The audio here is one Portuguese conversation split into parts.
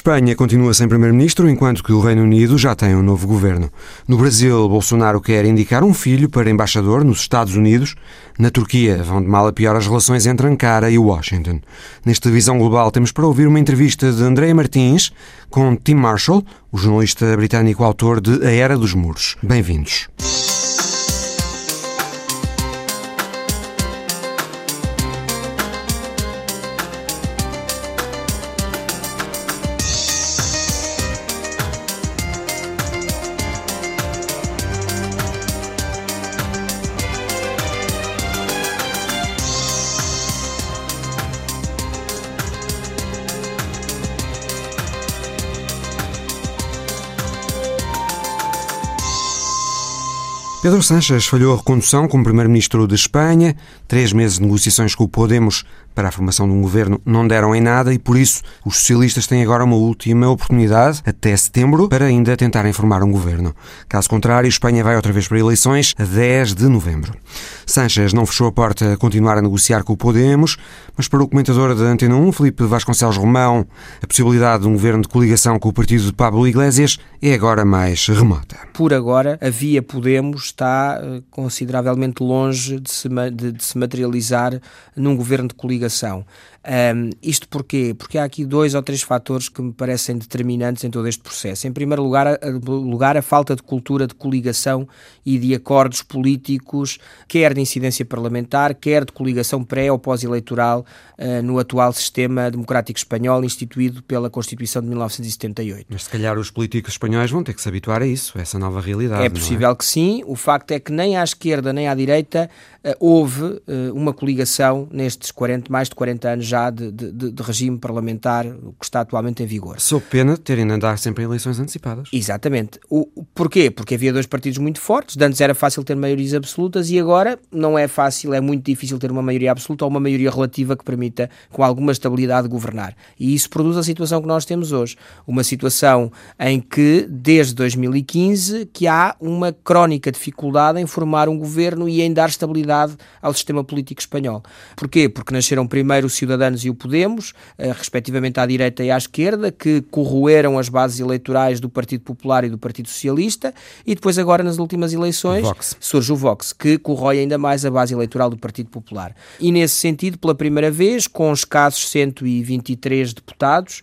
Espanha continua sem primeiro-ministro, enquanto que o Reino Unido já tem um novo governo. No Brasil, Bolsonaro quer indicar um filho para embaixador nos Estados Unidos. Na Turquia, vão de mal a pior as relações entre Ankara e Washington. Nesta visão global, temos para ouvir uma entrevista de Andréa Martins com Tim Marshall, o jornalista britânico autor de A Era dos Muros. Bem-vindos. Pedro Sánchez falhou a recondução como Primeiro-Ministro de Espanha. Três meses de negociações com o Podemos para a formação de um governo não deram em nada e, por isso, os socialistas têm agora uma última oportunidade, até setembro, para ainda tentarem formar um governo. Caso contrário, Espanha vai outra vez para eleições a 10 de novembro. Sánchez não fechou a porta a continuar a negociar com o Podemos, mas para o comentador da Antena 1, Felipe Vasconcelos Romão, a possibilidade de um governo de coligação com o partido de Pablo Iglesias é agora mais remota. Por agora, a via Podemos está eh, consideravelmente longe de se, de, de se materializar num governo de coligação ligação. Um, isto porquê? Porque há aqui dois ou três fatores que me parecem determinantes em todo este processo. Em primeiro lugar, a, lugar, a falta de cultura de coligação e de acordos políticos, quer de incidência parlamentar, quer de coligação pré ou pós-eleitoral uh, no atual sistema democrático espanhol instituído pela Constituição de 1978. Mas se calhar os políticos espanhóis vão ter que se habituar a isso, a essa nova realidade. É possível é? que sim. O facto é que nem à esquerda nem à direita uh, houve uh, uma coligação nestes 40, mais de 40 anos já de, de, de, regime parlamentar que está atualmente em vigor. Sou pena de terem de andar sempre em eleições antecipadas. Exatamente. O, porquê? Porque havia dois partidos muito fortes, antes era fácil ter maiorias absolutas e agora não é fácil, é muito difícil ter uma maioria absoluta ou uma maioria relativa que permita, com alguma estabilidade, governar. E isso produz a situação que nós temos hoje. Uma situação em que, desde 2015, que há uma crónica dificuldade em formar um governo e em dar estabilidade ao sistema político espanhol. Porquê? Porque nasceram primeiro o cidadão Ciudadanos e o Podemos, eh, respectivamente à direita e à esquerda, que corroeram as bases eleitorais do Partido Popular e do Partido Socialista, e depois agora nas últimas eleições Vox. surge o Vox, que corrói ainda mais a base eleitoral do Partido Popular. E nesse sentido, pela primeira vez, com escassos 123 deputados,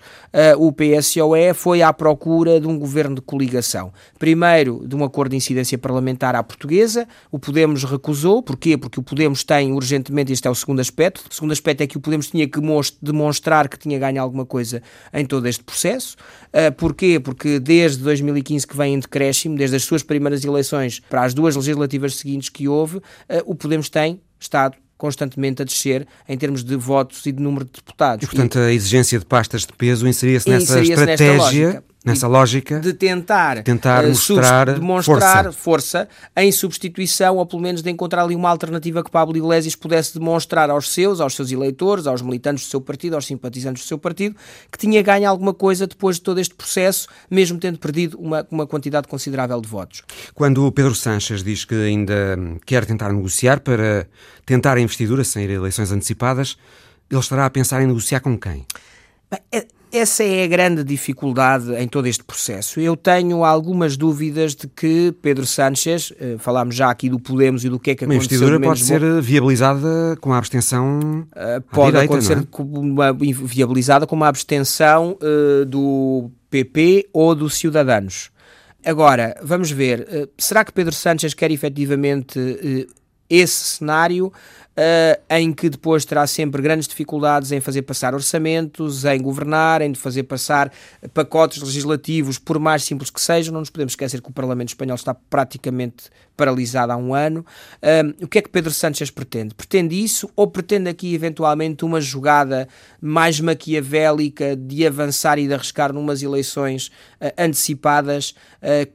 o PSOE foi à procura de um governo de coligação. Primeiro, de um acordo de incidência parlamentar à portuguesa, o Podemos recusou, porquê? Porque o Podemos tem urgentemente, este é o segundo aspecto, o segundo aspecto é que o Podemos tinha que demonstrar que tinha ganho alguma coisa em todo este processo. Uh, porquê? Porque desde 2015 que vem em decréscimo, desde as suas primeiras eleições para as duas legislativas seguintes que houve, uh, o Podemos tem estado constantemente a descer em termos de votos e de número de deputados. E, portanto, a exigência de pastas de peso inseria-se nessa estratégia nessa lógica de tentar, tentar uh, mostrar demonstrar força. força. em substituição, ou pelo menos de encontrar ali uma alternativa que Pablo Iglesias pudesse demonstrar aos seus, aos seus eleitores, aos militantes do seu partido, aos simpatizantes do seu partido, que tinha ganho alguma coisa depois de todo este processo, mesmo tendo perdido uma, uma quantidade considerável de votos. Quando o Pedro Sanches diz que ainda quer tentar negociar para tentar a investidura sem ir a eleições antecipadas, ele estará a pensar em negociar com quem? Bem, é essa é a grande dificuldade em todo este processo. Eu tenho algumas dúvidas de que Pedro Sánchez, eh, falámos já aqui do Podemos e do que é que uma aconteceu. Uma investidura pode ser viabilizada com a abstenção uh, Pode direita, acontecer é? com uma, viabilizada com uma abstenção uh, do PP ou dos Cidadanos. Agora, vamos ver, uh, será que Pedro Sánchez quer efetivamente esse cenário uh, em que depois terá sempre grandes dificuldades em fazer passar orçamentos, em governar, em fazer passar pacotes legislativos, por mais simples que sejam. Não nos podemos esquecer que o Parlamento Espanhol está praticamente paralisado há um ano. Uh, o que é que Pedro Sánchez pretende? Pretende isso ou pretende aqui eventualmente uma jogada mais maquiavélica de avançar e de arriscar numas eleições uh, antecipadas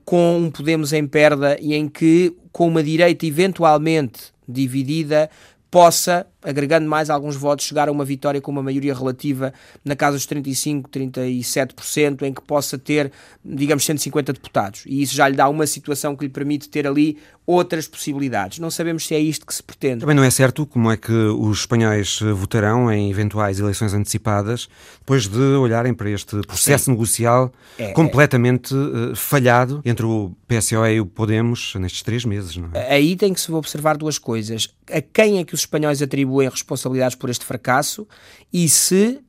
com um Podemos em perda e em que com uma direita eventualmente dividida possa agregando mais alguns votos, chegar a uma vitória com uma maioria relativa na casa dos 35, 37%, em que possa ter, digamos, 150 deputados. E isso já lhe dá uma situação que lhe permite ter ali outras possibilidades. Não sabemos se é isto que se pretende. Também não é certo como é que os espanhóis votarão em eventuais eleições antecipadas, depois de olharem para este processo Sim. negocial é, completamente é... falhado entre o PSOE e o Podemos nestes três meses. Não é? Aí tem que se observar duas coisas. A quem é que os espanhóis atribuem responsabilidades por este fracasso e se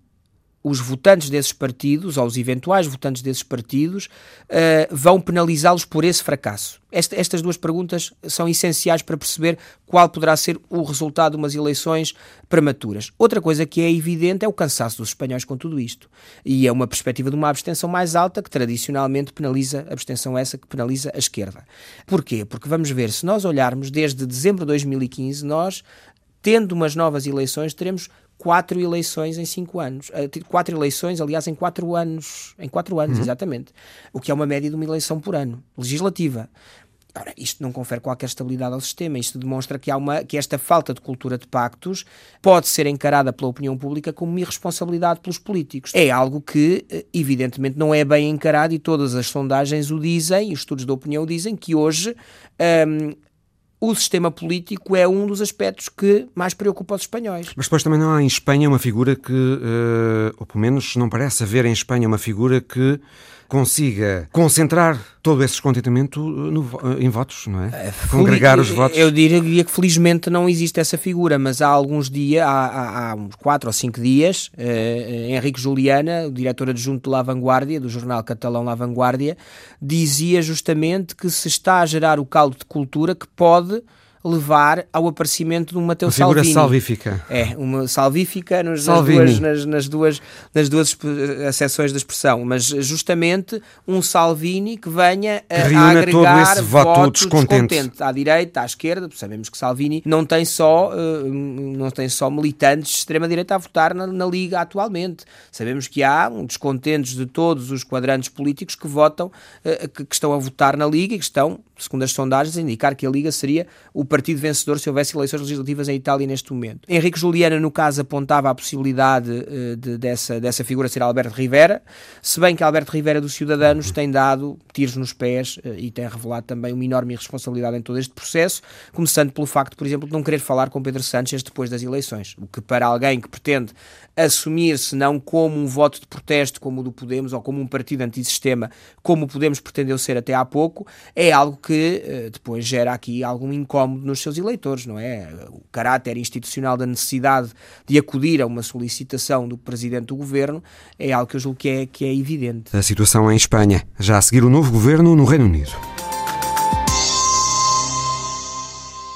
os votantes desses partidos, ou os eventuais votantes desses partidos, uh, vão penalizá-los por esse fracasso? Esta, estas duas perguntas são essenciais para perceber qual poderá ser o resultado de umas eleições prematuras. Outra coisa que é evidente é o cansaço dos espanhóis com tudo isto. E é uma perspectiva de uma abstenção mais alta que tradicionalmente penaliza, a abstenção essa que penaliza a esquerda. Porquê? Porque vamos ver, se nós olharmos desde dezembro de 2015, nós tendo umas novas eleições, teremos quatro eleições em cinco anos. Eh, quatro eleições, aliás, em quatro anos. Em quatro anos, uhum. exatamente. O que é uma média de uma eleição por ano, legislativa. Ora, isto não confere qualquer estabilidade ao sistema. Isto demonstra que, há uma, que esta falta de cultura de pactos pode ser encarada pela opinião pública como uma irresponsabilidade pelos políticos. É algo que, eh, evidentemente, não é bem encarado e todas as sondagens o dizem, os estudos da opinião dizem que hoje. Hum, o sistema político é um dos aspectos que mais preocupa os espanhóis. Mas depois também não há em Espanha uma figura que, uh, ou pelo menos não parece haver em Espanha uma figura que consiga concentrar todo esse descontentamento no, em votos, não é? é Congregar os votos. Eu diria que felizmente não existe essa figura, mas há alguns dias, há, há, há uns quatro ou cinco dias, eh, Henrique Juliana, o diretor adjunto de La Vanguardia, do jornal catalão La Vanguardia, dizia justamente que se está a gerar o caldo de cultura que pode levar ao aparecimento de um Mateus uma figura Salvini. salvífica. É, uma salvífica nos, nas, duas, nas, nas, duas, nas duas acessões da expressão, mas justamente um Salvini que venha a, a agregar votos descontente. descontente à direita, à esquerda, sabemos que Salvini não tem só, uh, não tem só militantes de extrema-direita a votar na, na, Liga atualmente. Sabemos que há um descontentes de todos os quadrantes políticos que votam, que, que estão a votar na Liga e que estão, segundo as sondagens, indicar que a Liga seria o partido vencedor se houvesse eleições legislativas em Itália neste momento. Henrique Juliana, no caso, apontava a possibilidade uh, de, dessa, dessa figura ser Alberto Rivera, se bem que Alberto Rivera dos Ciudadanos tem dado tiros nos pés uh, e tem revelado também uma enorme irresponsabilidade em todo este processo, começando pelo facto, por exemplo, de não querer falar com Pedro Sánchez depois das eleições, o que para alguém que pretende assumir-se não como um voto de protesto como o do Podemos ou como um partido antissistema como o Podemos pretendeu ser até há pouco, é algo que uh, depois gera aqui algum incómodo nos seus eleitores, não é? O caráter institucional da necessidade de acudir a uma solicitação do Presidente do Governo é algo que eu julgo que é, que é evidente. A situação em Espanha, já a seguir o novo governo no Reino Unido.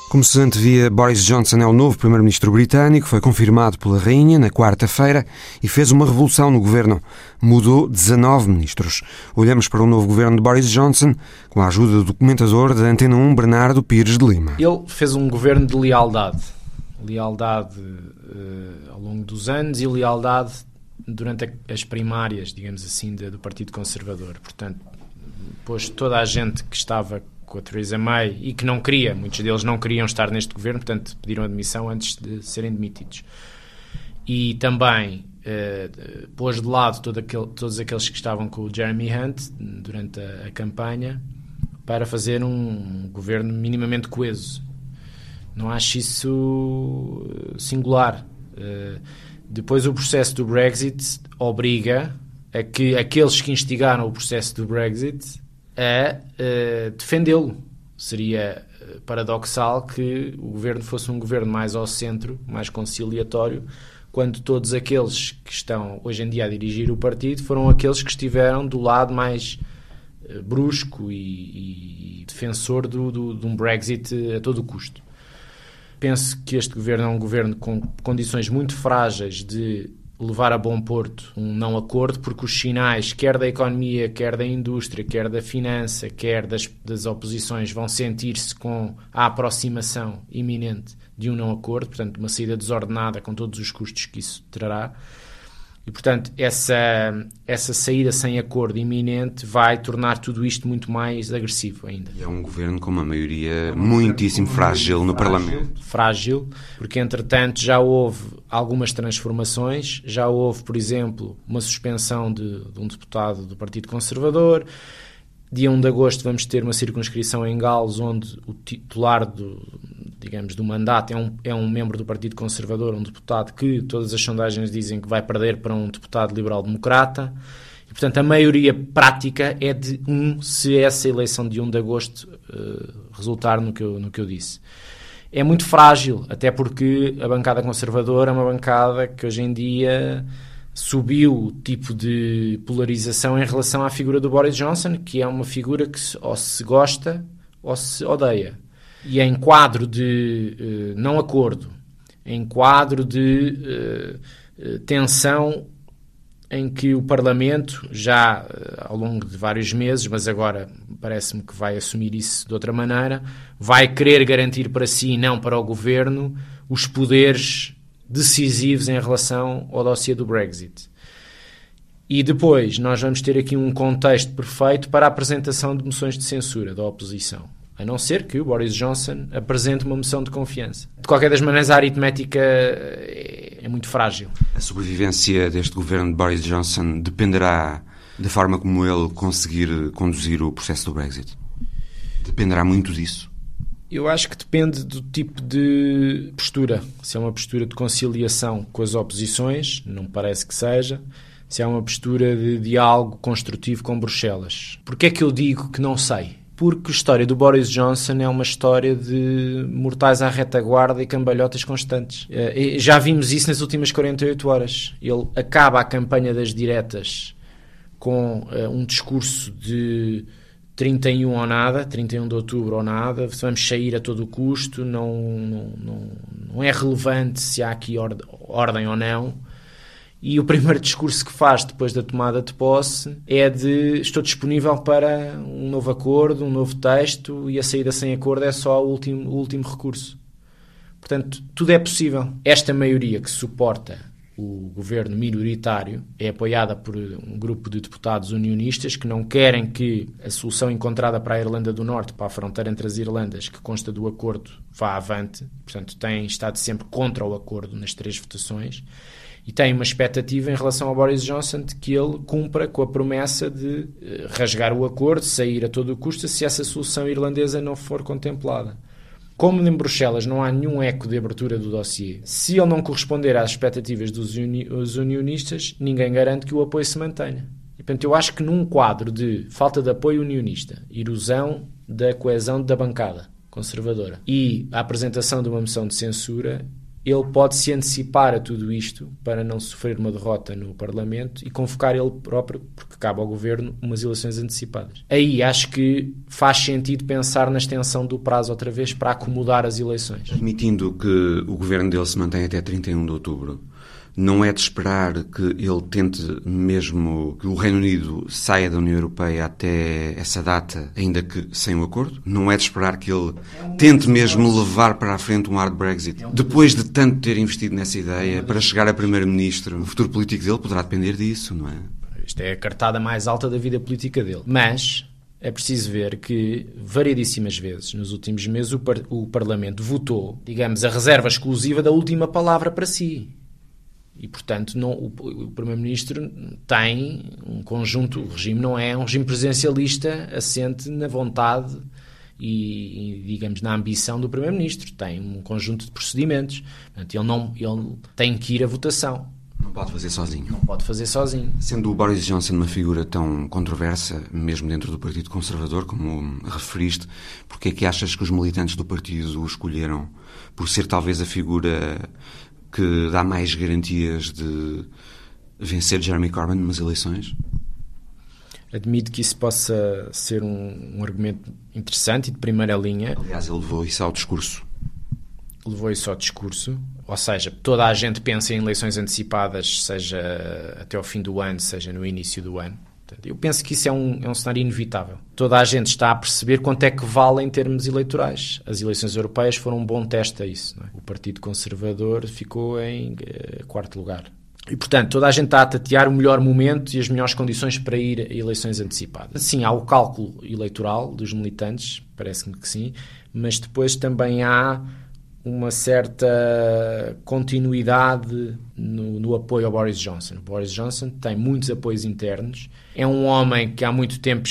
Como se antevia, Boris Johnson é o novo primeiro-ministro britânico, foi confirmado pela rainha na quarta-feira e fez uma revolução no governo. Mudou 19 ministros. Olhamos para o novo governo de Boris Johnson com a ajuda do documentador da Antena 1, Bernardo Pires de Lima. Ele fez um governo de lealdade. Lealdade uh, ao longo dos anos e lealdade durante as primárias, digamos assim, do Partido Conservador. Portanto, pôs toda a gente que estava com a Theresa May e que não queria, muitos deles não queriam estar neste governo, portanto pediram admissão antes de serem demitidos. E também uh, pôs de lado todo aquele, todos aqueles que estavam com o Jeremy Hunt durante a, a campanha para fazer um governo minimamente coeso. Não acho isso singular. Uh, depois o processo do Brexit obriga a que aqueles que instigaram o processo do Brexit a uh, defendê-lo. Seria eh, paradoxal que o governo fosse um governo mais ao centro, mais conciliatório, quando todos aqueles que estão hoje em dia a dirigir o partido foram aqueles que estiveram do lado mais uh, brusco e, e defensor do, do, de um Brexit a todo custo. Penso que este governo é um governo com condições muito frágeis de levar a bom porto um não acordo, porque os sinais, quer da economia, quer da indústria, quer da finança, quer das, das oposições, vão sentir-se com a aproximação iminente de um não acordo, portanto, uma saída desordenada com todos os custos que isso trará. E, portanto, essa, essa saída sem acordo iminente vai tornar tudo isto muito mais agressivo ainda. E é um governo com uma maioria muitíssimo frágil no Parlamento. Frágil, porque, entretanto, já houve algumas transformações. Já houve, por exemplo, uma suspensão de, de um deputado do Partido Conservador. Dia 1 de agosto vamos ter uma circunscrição em Gales, onde o titular do, digamos, do mandato é um, é um membro do Partido Conservador, um deputado que todas as sondagens dizem que vai perder para um deputado liberal-democrata. E, portanto, a maioria prática é de um, se essa eleição de 1 de agosto uh, resultar no que, eu, no que eu disse. É muito frágil, até porque a bancada conservadora é uma bancada que hoje em dia subiu o tipo de polarização em relação à figura do Boris Johnson, que é uma figura que ou se gosta ou se odeia e em quadro de uh, não acordo, em quadro de uh, tensão em que o Parlamento, já ao longo de vários meses, mas agora parece-me que vai assumir isso de outra maneira, vai querer garantir para si e não para o governo os poderes decisivos em relação ao dossiê do Brexit. E depois nós vamos ter aqui um contexto perfeito para a apresentação de moções de censura da oposição. A não ser que o Boris Johnson apresente uma moção de confiança. De qualquer das maneiras, a aritmética é, é muito frágil. A sobrevivência deste governo de Boris Johnson dependerá da forma como ele conseguir conduzir o processo do Brexit? Dependerá muito disso? Eu acho que depende do tipo de postura. Se é uma postura de conciliação com as oposições, não parece que seja. Se é uma postura de diálogo construtivo com Bruxelas. Porquê é que eu digo que não sei? Porque a história do Boris Johnson é uma história de mortais à retaguarda e cambalhotas constantes. Eh, já vimos isso nas últimas 48 horas. Ele acaba a campanha das diretas com uh, um discurso de 31 ou nada, 31 de outubro ou nada, vamos sair a todo custo, não, não, não, não é relevante se há aqui ordem ou não e o primeiro discurso que faz depois da tomada de posse é de estou disponível para um novo acordo, um novo texto e a saída sem acordo é só o último, o último recurso. Portanto, tudo é possível. Esta maioria que suporta o governo minoritário é apoiada por um grupo de deputados unionistas que não querem que a solução encontrada para a Irlanda do Norte, para a fronteira entre as Irlandas, que consta do acordo, vá avante. Portanto, têm estado sempre contra o acordo nas três votações e tem uma expectativa em relação ao Boris Johnson de que ele cumpra com a promessa de eh, rasgar o acordo, sair a todo custo, se essa solução irlandesa não for contemplada. Como em Bruxelas não há nenhum eco de abertura do dossiê, se ele não corresponder às expectativas dos uni unionistas, ninguém garante que o apoio se mantenha. E, portanto, eu acho que num quadro de falta de apoio unionista, erosão da coesão da bancada conservadora e a apresentação de uma moção de censura, ele pode se antecipar a tudo isto para não sofrer uma derrota no Parlamento e convocar ele próprio, porque cabe ao Governo, umas eleições antecipadas. Aí acho que faz sentido pensar na extensão do prazo outra vez para acomodar as eleições. Admitindo que o Governo dele se mantém até 31 de outubro, não é de esperar que ele tente mesmo que o Reino Unido saia da União Europeia até essa data, ainda que sem o um acordo? Não é de esperar que ele tente mesmo levar para a frente um hard Brexit? Depois de tanto ter investido nessa ideia, para chegar a Primeiro-Ministro, o futuro político dele poderá depender disso, não é? Isto é a cartada mais alta da vida política dele. Mas é preciso ver que, variedíssimas vezes, nos últimos meses, o, par o Parlamento votou, digamos, a reserva exclusiva da última palavra para si. E, portanto, não, o, o Primeiro-Ministro tem um conjunto, o regime não é um regime presidencialista assente na vontade e, e digamos, na ambição do Primeiro-Ministro. Tem um conjunto de procedimentos. Portanto, ele, não, ele tem que ir à votação. Não pode fazer sozinho. Não pode fazer sozinho. Sendo o Boris Johnson uma figura tão controversa, mesmo dentro do Partido Conservador, como referiste, porque é que achas que os militantes do partido o escolheram por ser talvez a figura que dá mais garantias de vencer Jeremy Corbyn numas eleições? Admito que isso possa ser um, um, argumento interessante e de primeira linha. Aliás, ele levou isso ao discurso. Levou isso ao discurso. Ou seja, toda a gente pensa em eleições antecipadas, seja até ao fim do ano, seja no início do ano. Eu penso que isso é um, é um cenário inevitável. Toda a gente está a perceber quanto é que vale em termos eleitorais. As eleições europeias foram um bom teste a isso. É? O Partido Conservador ficou em uh, quarto lugar. E, portanto, toda a gente está a tatear o melhor momento e as melhores condições para ir a eleições antecipadas. Sim, há o cálculo eleitoral dos militantes, parece-me que sim, mas depois também há uma certa continuidade no, no, apoio ao Boris Johnson. O Boris Johnson tem muitos apoios internos. É um homem que há muito tempo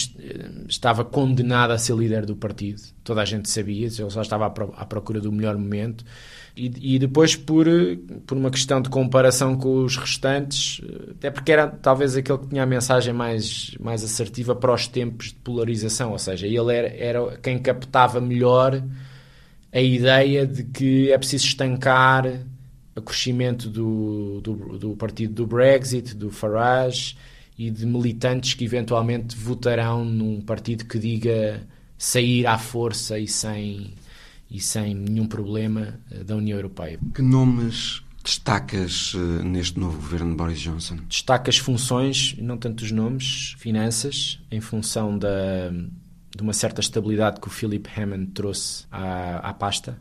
estava condenado a ser líder do partido. Toda a gente sabia, ele só estava à procura do melhor momento. E, e, depois por, por uma questão de comparação com os restantes, até porque era talvez aquele que tinha a mensagem mais, mais assertiva para os tempos de polarização, ou seja, ele era, era quem captava melhor a ideia de que é preciso estancar o crescimento do, do, do partido do Brexit, do Farage e de militantes que eventualmente votarão num partido que diga sair à força e sem e sem nenhum problema eh, da União Europeia. Que nomes destacas uh, neste novo governo de Boris Johnson? Destacas funções, não tanto os nomes, finanças, em função da, de uma certa estabilidade que o Philip Hammond trouxe à, à pasta.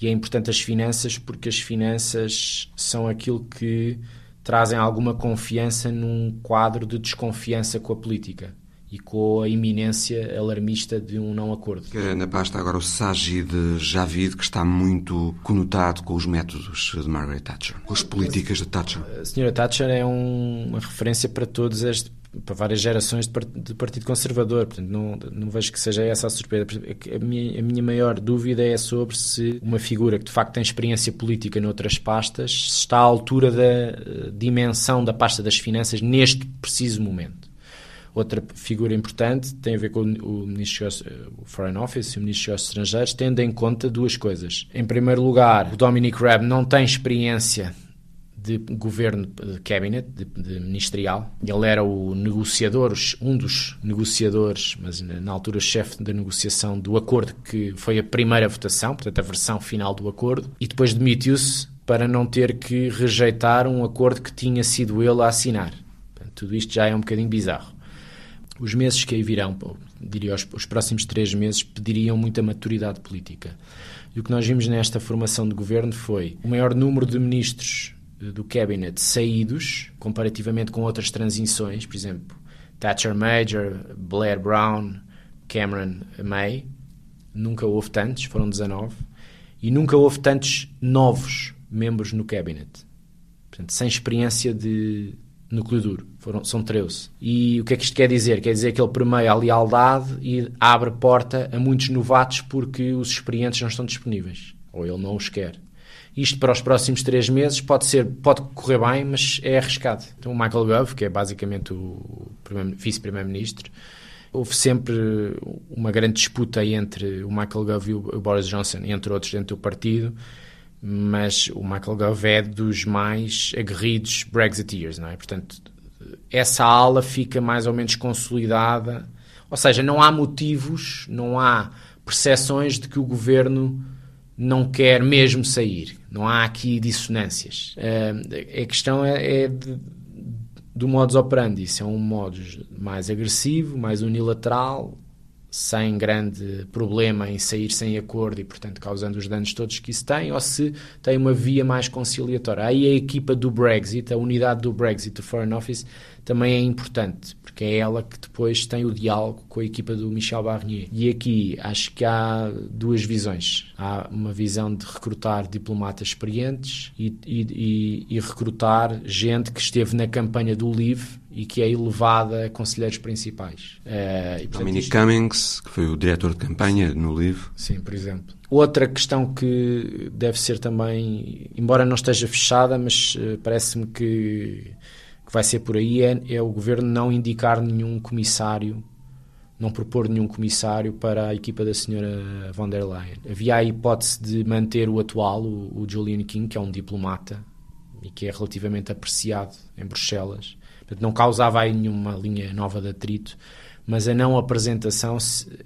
E é importante as finanças porque as finanças são aquilo que trazem alguma confiança num quadro de desconfiança com a política e com a iminência alarmista de um não acordo. Na pasta agora o Sajid Javid, que está muito conotado com os métodos de Margaret Thatcher, com as políticas de Thatcher. A senhora Thatcher é um, uma referência para todos este para várias gerações de, Partido Conservador, portanto não, não vejo que seja essa a surpresa. A minha, a minha maior dúvida é sobre se uma figura que de facto tem experiência política noutras pastas está à altura da eh, dimensão da pasta das finanças neste preciso momento. Outra figura importante tem a ver com o Ministro o Foreign Office e o Ministro dos Estrangeiros, tendo em conta duas coisas. Em primeiro lugar, o Dominic Raab não tem experiência de governo de cabinet, de, de, ministerial. Ele era o negociador, um dos negociadores, mas na altura chefe da negociação do acordo que foi a primeira votação, portanto a versão final do acordo, e depois demitiu-se para não ter que rejeitar um acordo que tinha sido ele a assinar. Portanto, tudo isto já é um bocadinho bizarro os meses que aí virão, diria os, os próximos três meses, pediriam muita maturidade política. E o que nós vimos nesta formação de governo foi o maior número de ministros do Cabinet saídos, comparativamente com outras transições, por exemplo, Thatcher Major, Blair Brown, Cameron May, nunca houve tantos, foram 19, e nunca houve tantos novos membros no Cabinet. Portanto, sem experiência de núcleo duro. Foram, são 13. E o que é que isto quer dizer? Quer dizer que ele permeia a lealdade e abre porta a muitos novatos porque os experientes não estão disponíveis. Ou ele não os quer. Isto para os próximos três meses pode ser, pode correr bem, mas é arriscado. Então o Michael Gove, que é basicamente o vice-primeiro-ministro, houve sempre uma grande disputa entre o Michael Gove e o Boris Johnson, entre outros dentro do partido, mas o Michael Gove é dos mais aguerridos Brexiteers, não é? Portanto, essa ala fica mais ou menos consolidada, ou seja, não há motivos, não há percepções de que o governo não quer mesmo sair. Não há aqui dissonâncias. Uh, a questão é, é de, do modus operandi. Isso é um modus mais agressivo, mais unilateral, sem grande problema em sair sem acordo e, portanto, causando os danos todos que isso tem, ou se tem uma via mais conciliatória. Aí a equipa do Brexit, a unidade do Brexit, do Foreign Office, também é importante, porque é ela que depois tem o diálogo com a equipa do Michel Barnier. E aqui acho que há duas visões. Há uma visão de recrutar diplomatas experientes e, e, e, e recrutar gente que esteve na campanha do LIVE e que é elevada a conselheiros principais. Uh, e, Dominic isto... Cummings, que foi o diretor de campanha no LIVE. Sim, por exemplo. Outra questão que deve ser também, embora não esteja fechada, mas uh, parece-me que, que, vai ser por aí, é, é o governo não indicar nenhum comissário não propor nenhum comissário para a equipa da senhora von der Leyen. Havia a hipótese de manter o atual, o, o Julian King, que é um diplomata e que é relativamente apreciado em Bruxelas, Portanto, não causava aí nenhuma linha nova de atrito, mas a não apresentação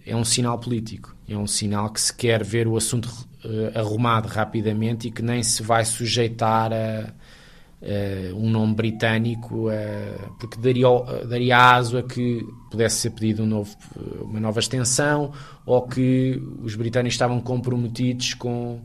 é um sinal político. É um sinal que se quer ver o assunto uh, arrumado rapidamente e que nem se vai sujeitar a, uh, um nome britânico, uh, porque daria, daria aso a que pudesse ser pedido um novo, uma nova extensão ou que os britânicos estavam comprometidos com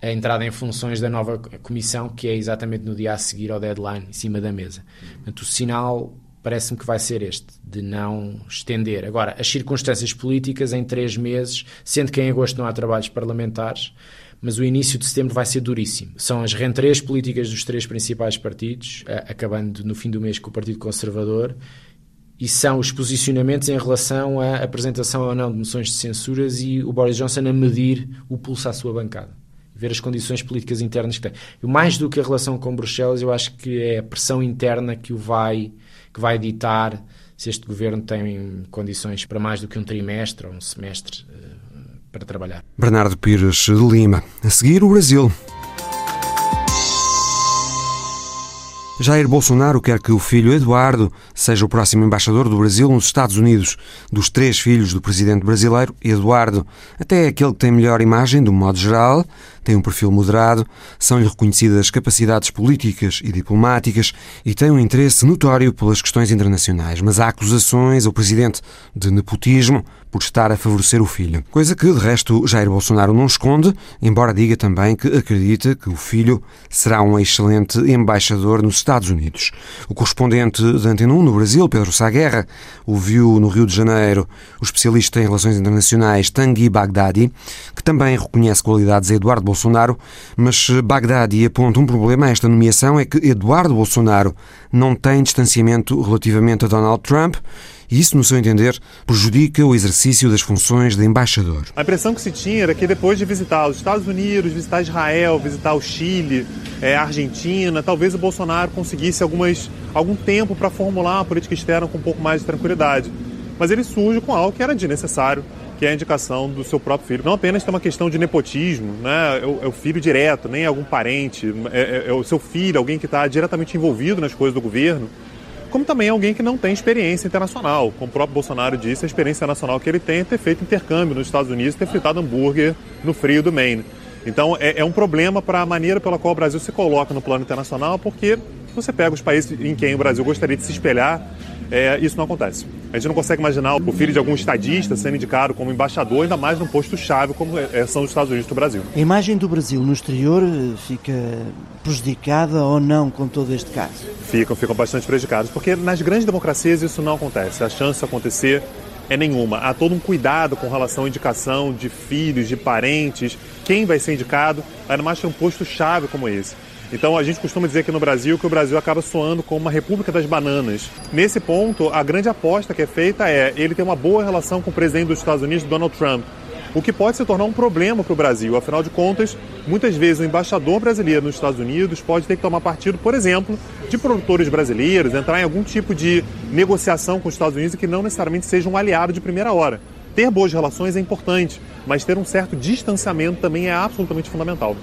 a entrada em funções da nova comissão, que é exatamente no dia a seguir ao deadline, em cima da mesa. Portanto, o sinal parece-me que vai ser este, de não estender. Agora, as circunstâncias políticas em três meses, sendo que em agosto não há trabalhos parlamentares, mas o início de setembro vai ser duríssimo. São as rentrées políticas dos três principais partidos, acabando no fim do mês com o Partido Conservador, e são os posicionamentos em relação à apresentação ou não de moções de censuras e o Boris Johnson a medir o pulso à sua bancada ver as condições políticas internas que tem. Mais do que a relação com Bruxelas, eu acho que é a pressão interna que o vai que vai ditar se este governo tem condições para mais do que um trimestre ou um semestre para trabalhar. Bernardo Pires de Lima. A seguir, o Brasil. Jair Bolsonaro quer que o filho Eduardo seja o próximo embaixador do Brasil nos Estados Unidos. Dos três filhos do presidente brasileiro, Eduardo, até é aquele que tem melhor imagem, do modo geral, tem um perfil moderado, são-lhe reconhecidas capacidades políticas e diplomáticas e tem um interesse notório pelas questões internacionais. Mas há acusações ao presidente de nepotismo por estar a favorecer o filho. Coisa que, de resto, Jair Bolsonaro não esconde, embora diga também que acredita que o filho será um excelente embaixador nos Estados Unidos. O correspondente da Antena 1 no Brasil, Pedro Saguerra, ouviu no Rio de Janeiro o especialista em relações internacionais Tanguy Baghdadi, que também reconhece qualidades a Eduardo Bolsonaro mas Bagdadi aponta um problema a esta nomeação é que Eduardo Bolsonaro não tem distanciamento relativamente a Donald Trump e isso, no seu entender, prejudica o exercício das funções de embaixador. A impressão que se tinha era que depois de visitar os Estados Unidos, visitar Israel, visitar o Chile, é, a Argentina, talvez o Bolsonaro conseguisse algumas, algum tempo para formular uma política externa com um pouco mais de tranquilidade. Mas ele surge com algo que era desnecessário, que é a indicação do seu próprio filho. Não apenas tem uma questão de nepotismo, né? é, o, é filho direto, nem algum parente, é, é, é o seu filho, alguém que está diretamente envolvido nas coisas do governo, como também alguém que não tem experiência internacional. Como o próprio Bolsonaro disse, a experiência internacional que ele tem é ter feito intercâmbio nos Estados Unidos ter fritado hambúrguer no frio do Maine. Então é, é um problema para a maneira pela qual o Brasil se coloca no plano internacional, porque você pega os países em quem o Brasil gostaria de se espelhar, é, isso não acontece. A gente não consegue imaginar o filho de algum estadista sendo indicado como embaixador, ainda mais num posto-chave como é, é, são os Estados Unidos do Brasil. A imagem do Brasil no exterior eh, fica prejudicada ou não com todo este caso? Ficam, ficam bastante prejudicados, porque nas grandes democracias isso não acontece. A chance de acontecer é nenhuma. Há todo um cuidado com relação à indicação de filhos, de parentes, quem vai ser indicado, ainda mais que um posto-chave como esse. Então a gente costuma dizer aqui no Brasil que o Brasil acaba soando como uma república das bananas. Nesse ponto, a grande aposta que é feita é ele ter uma boa relação com o presidente dos Estados Unidos, Donald Trump. O que pode se tornar um problema para o Brasil. Afinal de contas, muitas vezes o embaixador brasileiro nos Estados Unidos pode ter que tomar partido, por exemplo, de produtores brasileiros, entrar em algum tipo de negociação com os Estados Unidos que não necessariamente seja um aliado de primeira hora. Ter boas relações é importante, mas ter um certo distanciamento também é absolutamente fundamental.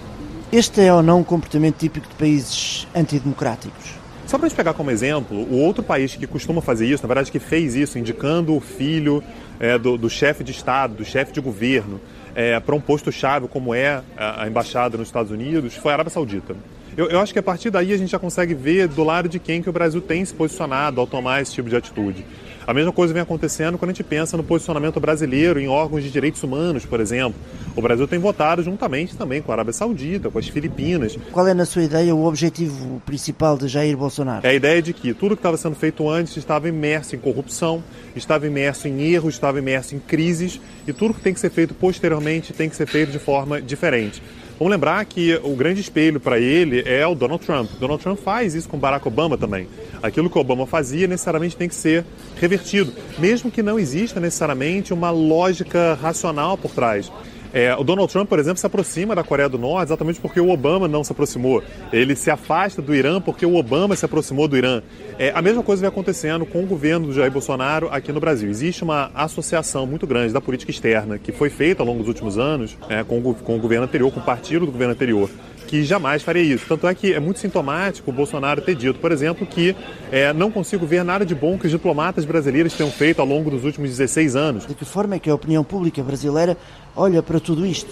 Este é ou não um comportamento típico de países antidemocráticos? Só para a gente pegar como exemplo, o outro país que costuma fazer isso, na verdade que fez isso, indicando o filho é, do, do chefe de Estado, do chefe de governo, é, para um posto-chave como é a, a embaixada nos Estados Unidos, foi a Arábia Saudita. Eu, eu, acho que a partir daí a gente já consegue ver do lado de quem que o Brasil tem se posicionado ao tomar esse tipo de atitude. A mesma coisa vem acontecendo quando a gente pensa no posicionamento brasileiro em órgãos de direitos humanos, por exemplo. O Brasil tem votado juntamente também com a Arábia Saudita, com as Filipinas. Qual é, na sua ideia, o objetivo principal de Jair Bolsonaro? É a ideia de que tudo que estava sendo feito antes estava imerso em corrupção, estava imerso em erros, estava imerso em crises, e tudo que tem que ser feito posteriormente tem que ser feito de forma diferente. Vamos lembrar que o grande espelho para ele é o Donald Trump. Donald Trump faz isso com Barack Obama também. Aquilo que Obama fazia necessariamente tem que ser revertido, mesmo que não exista necessariamente uma lógica racional por trás. É, o Donald Trump, por exemplo, se aproxima da Coreia do Norte exatamente porque o Obama não se aproximou. Ele se afasta do Irã porque o Obama se aproximou do Irã. É, a mesma coisa vem acontecendo com o governo do Jair Bolsonaro aqui no Brasil. Existe uma associação muito grande da política externa que foi feita ao longo dos últimos anos é, com, o, com o governo anterior, com o partido do governo anterior que jamais faria isso. Tanto é que é muito sintomático o Bolsonaro ter dito, por exemplo, que é, não consigo ver nada de bom que os diplomatas brasileiros tenham feito ao longo dos últimos 16 anos. De que forma é que a opinião pública brasileira olha para tudo isto?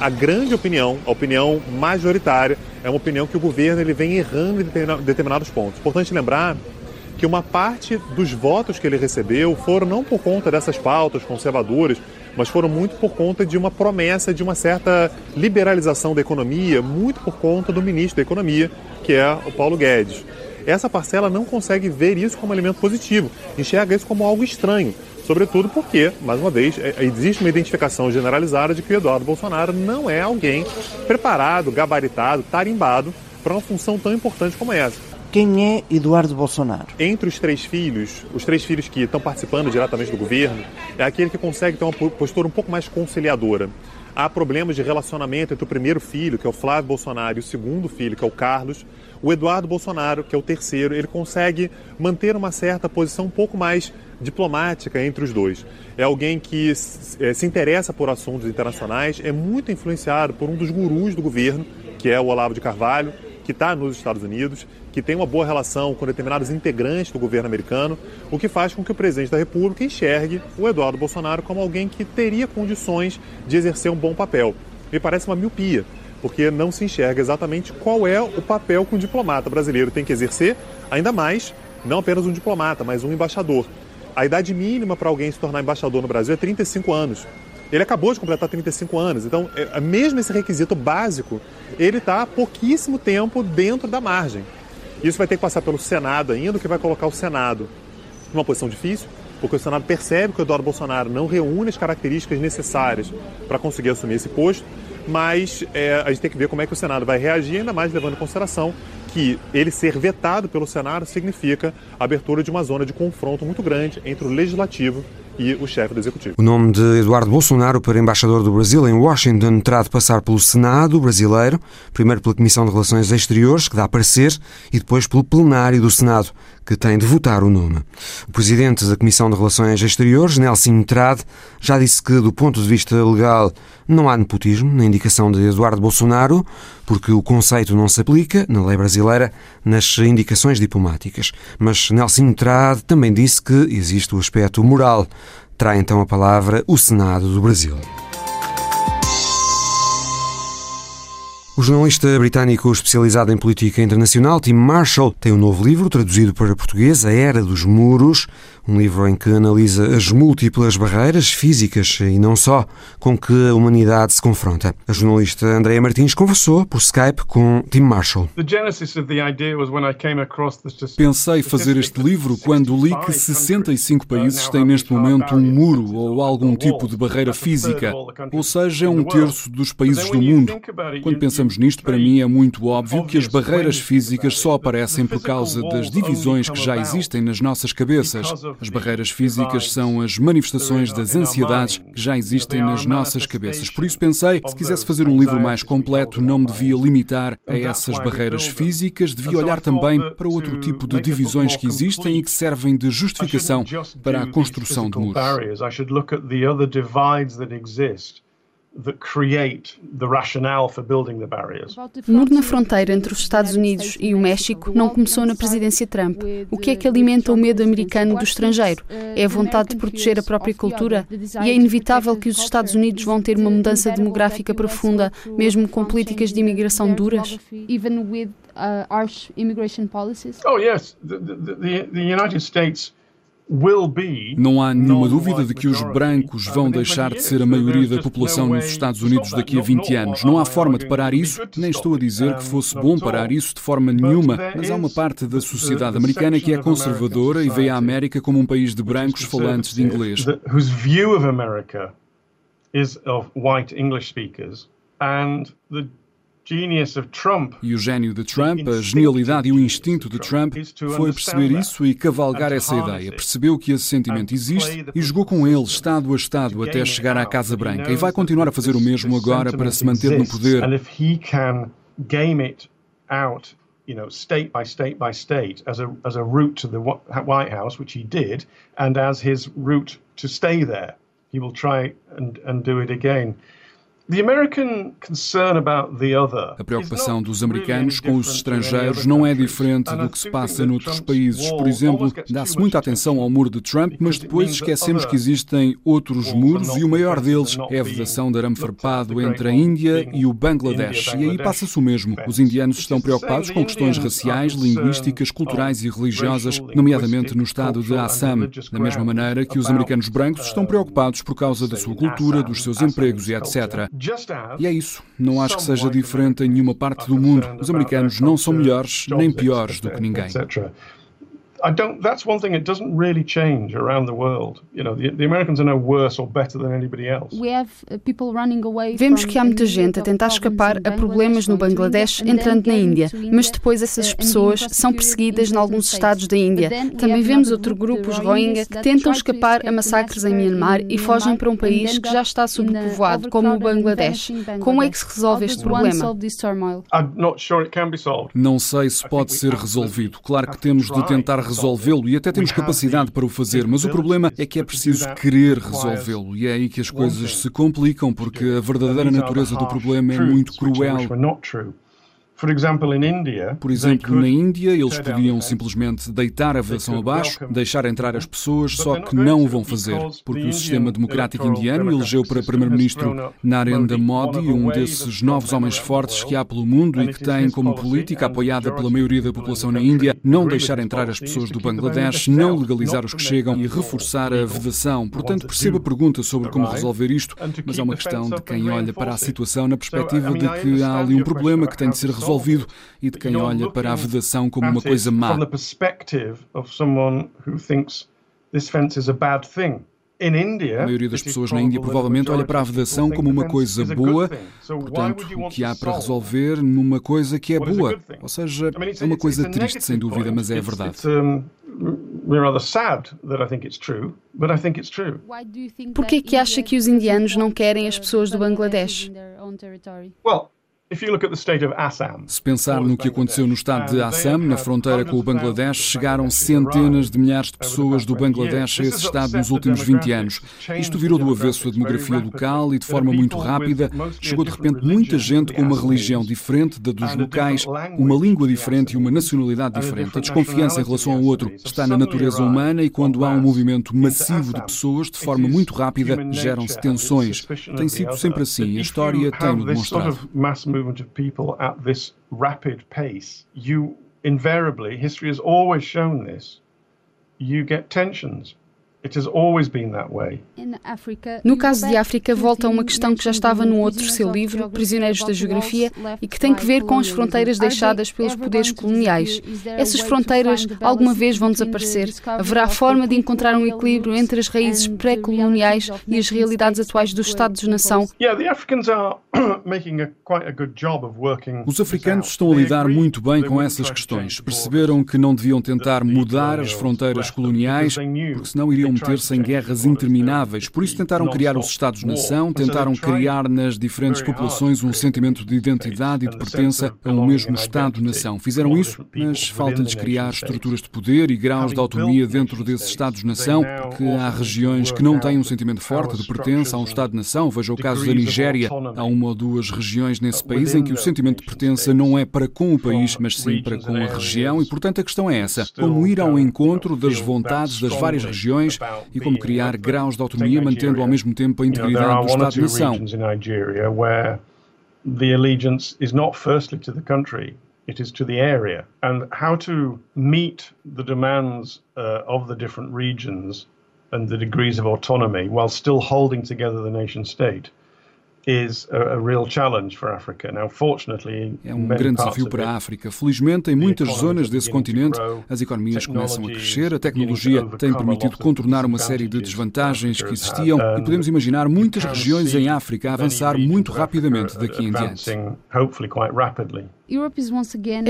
A grande opinião, a opinião majoritária, é uma opinião que o governo ele vem errando em determinados pontos. Importante lembrar que uma parte dos votos que ele recebeu foram não por conta dessas pautas conservadoras, mas foram muito por conta de uma promessa de uma certa liberalização da economia, muito por conta do ministro da Economia, que é o Paulo Guedes. Essa parcela não consegue ver isso como elemento positivo, enxerga isso como algo estranho, sobretudo porque, mais uma vez, é, existe uma identificação generalizada de que o Eduardo Bolsonaro não é alguém preparado, gabaritado, tarimbado para uma função tão importante como essa. Quem é Eduardo Bolsonaro? Entre os três filhos, os três filhos que estão participando diretamente do governo, é aquele que consegue ter uma postura um pouco mais conciliadora. Há problemas de relacionamento entre o primeiro filho, que é o Flávio Bolsonaro, e o segundo filho, que é o Carlos. O Eduardo Bolsonaro, que é o terceiro, ele consegue manter uma certa posição um pouco mais diplomática entre os dois. É alguém que eh, se interessa por assuntos internacionais, é muito influenciado por um dos gurus do governo, que é o Olavo de Carvalho, que está nos Estados Unidos, que tem uma boa relação com determinados integrantes do governo americano, o que faz com que o presidente da República enxergue o Eduardo Bolsonaro como alguém que teria condições de exercer um bom papel. Me parece uma miopia, porque não se enxerga exatamente qual é o papel que um diplomata brasileiro tem que exercer, ainda mais não apenas um diplomata, mas um embaixador. A idade mínima para alguém se tornar embaixador no Brasil é 35 anos. Ele acabou de completar 35 anos, então, é, mesmo esse requisito básico, ele está há pouquíssimo tempo dentro da margem. Isso vai ter que passar pelo Senado ainda, o que vai colocar o Senado numa posição difícil, porque o Senado percebe que o Eduardo Bolsonaro não reúne as características necessárias para conseguir assumir esse posto, mas é, a gente tem que ver como é que o Senado vai reagir, ainda mais levando em consideração que ele ser vetado pelo Senado significa a abertura de uma zona de confronto muito grande entre o Legislativo e o chefe do Executivo. O nome de Eduardo Bolsonaro para embaixador do Brasil em Washington terá de passar pelo Senado brasileiro, primeiro pela Comissão de Relações Exteriores, que dá parecer, e depois pelo plenário do Senado, que tem de votar o nome. O presidente da Comissão de Relações Exteriores, Nelson Trade, já disse que, do ponto de vista legal, não há nepotismo na indicação de Eduardo Bolsonaro, porque o conceito não se aplica, na lei brasileira, nas indicações diplomáticas. Mas Nelson Trade também disse que existe o aspecto moral. Terá então a palavra o Senado do Brasil. O jornalista britânico especializado em política internacional, Tim Marshall, tem um novo livro traduzido para português, A Era dos Muros, um livro em que analisa as múltiplas barreiras físicas e não só com que a humanidade se confronta. A jornalista Andrea Martins conversou por Skype com Tim Marshall. Pensei fazer este livro quando li que 65 países têm neste momento um muro ou algum tipo de barreira física, ou seja, um terço dos países do mundo. Quando pensamos nisto, para mim é muito óbvio que as barreiras físicas só aparecem por causa das divisões que já existem nas nossas cabeças. As barreiras físicas são as manifestações das ansiedades que já existem nas nossas cabeças. Por isso pensei, se quisesse fazer um livro mais completo, não me devia limitar a essas barreiras físicas, devia olhar também para outro tipo de divisões que existem e que servem de justificação para a construção de muros. O muro na fronteira entre os Estados Unidos e o México não começou na presidência Trump. O que é que alimenta o medo americano do estrangeiro? É a vontade de proteger a própria cultura? E é inevitável que os Estados Unidos vão ter uma mudança demográfica profunda, mesmo com políticas de imigração duras? Oh, yes. The, the, the United States não há nenhuma dúvida de que os brancos vão deixar de ser a maioria da população nos Estados Unidos daqui a 20 anos. Não há forma de parar isso, nem estou a dizer que fosse bom parar isso de forma nenhuma, mas há uma parte da sociedade americana que é conservadora e vê a América como um país de brancos falantes de inglês. And e o gênio de Trump, a genialidade e o instinto de Trump foi perceber isso e cavalgar essa ideia. Percebeu que esse sentimento existe e jogou com ele, Estado a Estado, até chegar à Casa Branca. E vai continuar a fazer o mesmo agora para se manter no poder. you know, state by state by state as a, as a route to the White House, which he did, and as his route to stay there. He will try and, and do it again. A preocupação dos americanos com os estrangeiros não é diferente do que se passa noutros países. Por exemplo, dá-se muita atenção ao muro de Trump, mas depois esquecemos que existem outros muros e o maior deles é a vedação de arame farpado entre a Índia e o Bangladesh. E aí passa-se o mesmo. Os indianos estão preocupados com questões raciais, linguísticas, culturais e religiosas, nomeadamente no estado de Assam, da mesma maneira que os americanos brancos estão preocupados por causa da sua cultura, dos seus empregos e etc. E é isso. Não acho que seja diferente em nenhuma parte do mundo. Os americanos não são melhores nem piores do que ninguém. I don't. That's one thing. It doesn't really change around the world. You know, the, the Americans are no worse or better than anybody else. Uh, Vemos que há muita gente a tentar escapar a problemas no Bangladesh entrando na Índia, mas depois essas pessoas são perseguidas em alguns estados da Índia. Também vemos outro grupo, os Rohingya, que tentam escapar a massacres em Myanmar e fogem para um país que já está subpovoado, como o Bangladesh. Como é que se resolve este problema? Não sei se pode ser resolvido. Claro que temos de tentar resolvê-lo e até temos capacidade para o fazer, mas o problema é que é preciso querer resolvê-lo. E é aí que as coisas se complicam porque a verdadeira natureza do problema é muito cruel. Por exemplo, na Índia, eles podiam simplesmente deitar a vedação abaixo, deixar entrar as pessoas, só que não o vão fazer, porque o sistema democrático indiano elegeu para primeiro-ministro Narendra Modi, um desses novos homens fortes que há pelo mundo e que tem como política apoiada pela maioria da população na Índia não deixar entrar as pessoas do Bangladesh, não legalizar os que chegam e reforçar a vedação. Portanto, percebo a pergunta sobre como resolver isto, mas é uma questão de quem olha para a situação na perspectiva de que há ali um problema que tem de ser resolvido resolvido e de quem olha para a vedação como uma coisa má. A maioria das pessoas na Índia provavelmente olha para a vedação como uma coisa boa, portanto, o que há para resolver numa coisa que é boa. Ou seja, é uma coisa triste, sem dúvida, mas é a verdade. Por que é que acha que os indianos não querem as pessoas do Bangladesh? Se pensar no que aconteceu no estado de Assam, na fronteira com o Bangladesh, chegaram centenas de milhares de pessoas do Bangladesh a esse estado nos últimos 20 anos. Isto virou do avesso a demografia local e de forma muito rápida chegou de repente muita gente com uma religião diferente da dos locais, uma língua diferente e uma nacionalidade diferente. A desconfiança em relação ao outro está na natureza humana e quando há um movimento massivo de pessoas, de forma muito rápida, geram-se tensões. Tem sido sempre assim. A história tem-no demonstrado movement of people at this rapid pace, you invariably, history has always shown this, you get tensions. No caso de África, volta a uma questão que já estava no outro seu livro, Prisioneiros da Geografia, e que tem que ver com as fronteiras deixadas pelos poderes coloniais. Essas fronteiras alguma vez vão desaparecer. Haverá forma de encontrar um equilíbrio entre as raízes pré-coloniais e as realidades atuais dos Estados-nação. Os africanos estão a lidar muito bem com essas questões. Perceberam que não deviam tentar mudar as fronteiras coloniais, porque senão iriam meter-se em guerras intermináveis. Por isso tentaram criar os Estados-nação, tentaram criar nas diferentes populações um sentimento de identidade e de pertença a um mesmo Estado-nação. Fizeram isso, mas falta-lhes criar estruturas de poder e graus de autonomia dentro desses Estados-nação, porque há regiões que não têm um sentimento forte de pertença a um Estado-nação. Veja o caso da Nigéria. Há uma ou duas regiões nesse país em que o sentimento de pertença não é para com o país, mas sim para com a região, e portanto a questão é essa: como ir ao encontro das vontades das várias regiões e como criar graus de autonomia mantendo ao mesmo tempo a integridade do Estado-nação. The allegiance is not firstly to the country, it is to the area. And how to meet the demands uh, of the different regions and the degrees of autonomy while still holding together the nation state é um grande desafio para a África. Felizmente, em muitas zonas desse continente, as economias começam a crescer, a tecnologia tem permitido contornar uma série de desvantagens que existiam e podemos imaginar muitas regiões em África a avançar muito rapidamente daqui em diante.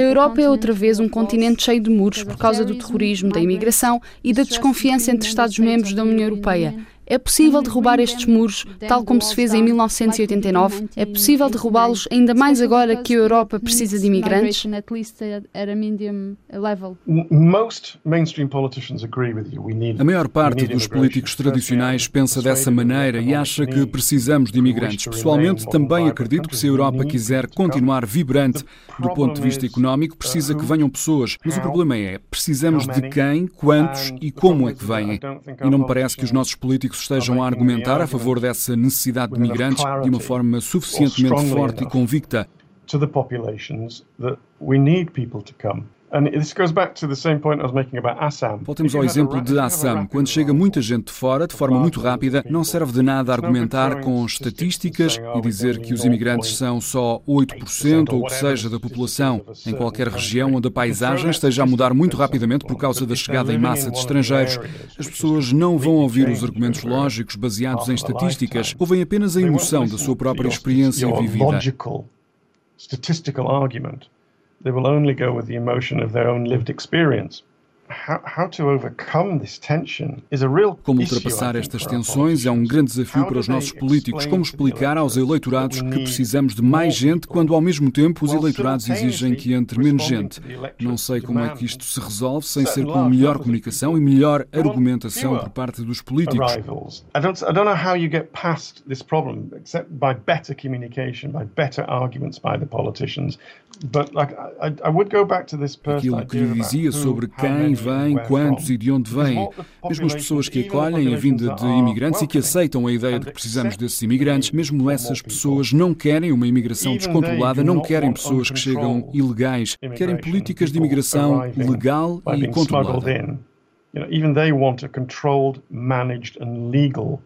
A Europa é outra vez um continente cheio de muros por causa do terrorismo, da imigração e da desconfiança entre Estados-membros da União Europeia. É possível derrubar estes muros, tal como se fez em 1989? É possível derrubá-los ainda mais agora que a Europa precisa de imigrantes? A maior parte dos políticos tradicionais pensa dessa maneira e acha que precisamos de imigrantes. Pessoalmente, também acredito que se a Europa quiser continuar vibrante do ponto de vista económico, precisa que venham pessoas. Mas o problema é, precisamos de quem, quantos e como é que vêm. E não me parece que os nossos políticos estejam a argumentar a favor dessa necessidade de migrantes de uma forma suficientemente forte e convicta. To the populations that we need people to come. Voltemos ao exemplo de Assam. Quando chega muita gente de fora, de forma muito rápida, não serve de nada argumentar com estatísticas e dizer que os imigrantes são só 8% ou o que seja da população em qualquer região onde a paisagem esteja a mudar muito rapidamente por causa da chegada em massa de estrangeiros. As pessoas não vão ouvir os argumentos lógicos baseados em estatísticas, ouvem apenas a emoção da sua própria experiência vivida. They will only go with the emotion of their own lived experience. Como ultrapassar estas tensões é um grande desafio para os nossos políticos. Como explicar aos eleitorados que precisamos de mais gente quando, ao mesmo tempo, os eleitorados exigem que entre menos gente? Não sei como é que isto se resolve sem ser com melhor comunicação e melhor argumentação por parte dos políticos. Aquilo que lhe dizia sobre quem vem, quantos e de onde vêm. Mesmo as pessoas que acolhem a vinda de imigrantes e que aceitam a ideia de que precisamos desses imigrantes, mesmo essas pessoas não querem uma imigração descontrolada, não querem pessoas que chegam ilegais, querem políticas de imigração legal e controlada. Even they want a controlled, managed and legal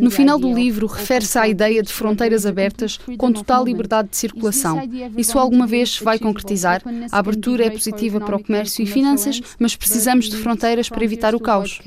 no final do livro, refere-se à ideia de fronteiras abertas com total liberdade de circulação. Isso alguma vez vai concretizar? A abertura é positiva para o comércio e finanças, mas precisamos de fronteiras para evitar o caos.